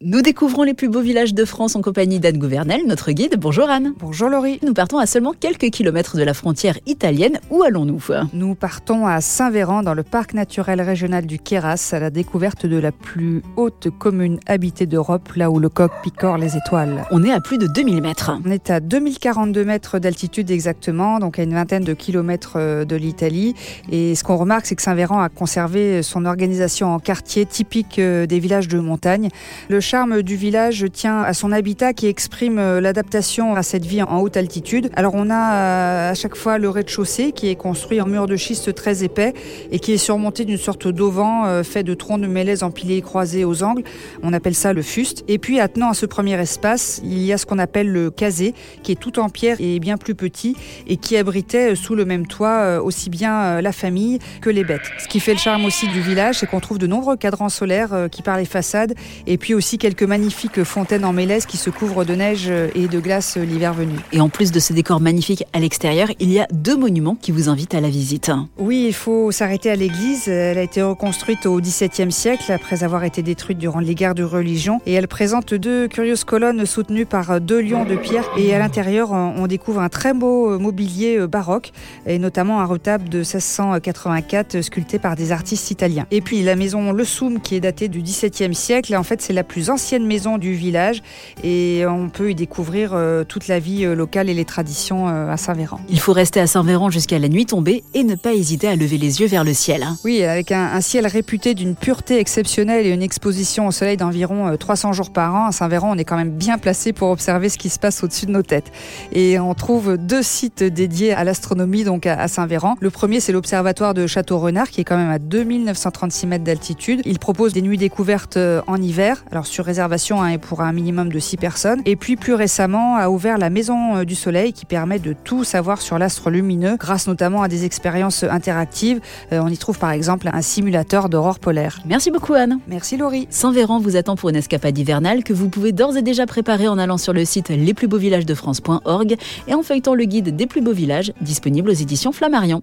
Nous découvrons les plus beaux villages de France en compagnie d'Anne Gouvernel, notre guide. Bonjour Anne. Bonjour Laurie. Nous partons à seulement quelques kilomètres de la frontière italienne. Où allons-nous Nous partons à Saint-Véran, dans le parc naturel régional du Queyras, à la découverte de la plus haute commune habitée d'Europe, là où le coq picore les étoiles. On est à plus de 2000 mètres. On est à 2042 mètres d'altitude exactement, donc à une vingtaine de kilomètres euh, de l'Italie. Et ce qu'on remarque, c'est que Saint-Véran a conservé son organisation en quartier typique euh, des villages de montagne. Le charme du village tient à son habitat qui exprime euh, l'adaptation à cette vie en haute altitude. Alors on a euh, à chaque fois le rez-de-chaussée qui est construit en mur de schiste très épais et qui est surmonté d'une sorte d'auvent euh, fait de troncs de mélèze empilés et croisés aux angles. On appelle ça le fuste. Et puis attenant à ce premier espace, il y a ce qu'on appelle le casé qui est tout en pierre et bien plus petit et qui abritait sous le même toit aussi bien la famille que les bêtes. Ce qui fait le charme aussi du village, c'est qu'on trouve de nombreux cadrans solaires qui par les façades et puis aussi quelques magnifiques fontaines en mélèze qui se couvrent de neige et de glace l'hiver venu. Et en plus de ce décor magnifique à l'extérieur, il y a deux monuments qui vous invitent à la visite. Oui, il faut s'arrêter à l'église. Elle a été reconstruite au XVIIe siècle après avoir été détruite durant les guerres de religion et elle présente deux curieuses colonnes soutenues par deux lions de pierre et à l'intérieur on découvre un très beau mobilier baroque et notamment un retable de 1684 sculpté par des artistes italiens. Et puis la maison Le Soum qui est datée du XVIIe siècle, en fait c'est la plus ancienne maison du village et on peut y découvrir euh, toute la vie euh, locale et les traditions euh, à Saint-Véran. Il faut rester à Saint-Véran jusqu'à la nuit tombée et ne pas hésiter à lever les yeux vers le ciel. Hein. Oui, avec un, ciel réputé d'une pureté exceptionnelle et une exposition au soleil d'environ 300 jours par an, à Saint-Véran, on est quand même bien placé pour observer ce qui se passe au-dessus de nos têtes. Et on trouve deux sites dédiés à l'astronomie donc à Saint-Véran. Le premier, c'est l'observatoire de Château-Renard qui est quand même à 2936 mètres d'altitude. Il propose des nuits découvertes en hiver, alors sur réservation hein, pour un minimum de 6 personnes. Et puis plus récemment a ouvert la Maison euh, du Soleil qui permet de tout savoir sur l'astre lumineux grâce notamment à des expériences interactives. Euh, on y trouve par exemple un simulateur d'aurore polaire. Merci beaucoup Anne. Merci Laurie. Saint-Véran vous attend pour une escapade hivernale que vous pouvez d'ores et déjà préparer en allant sur le site lesplusbeauxvillagesdefrance.org et en feuilletant le guide des plus beaux villages disponible aux éditions Flammarion.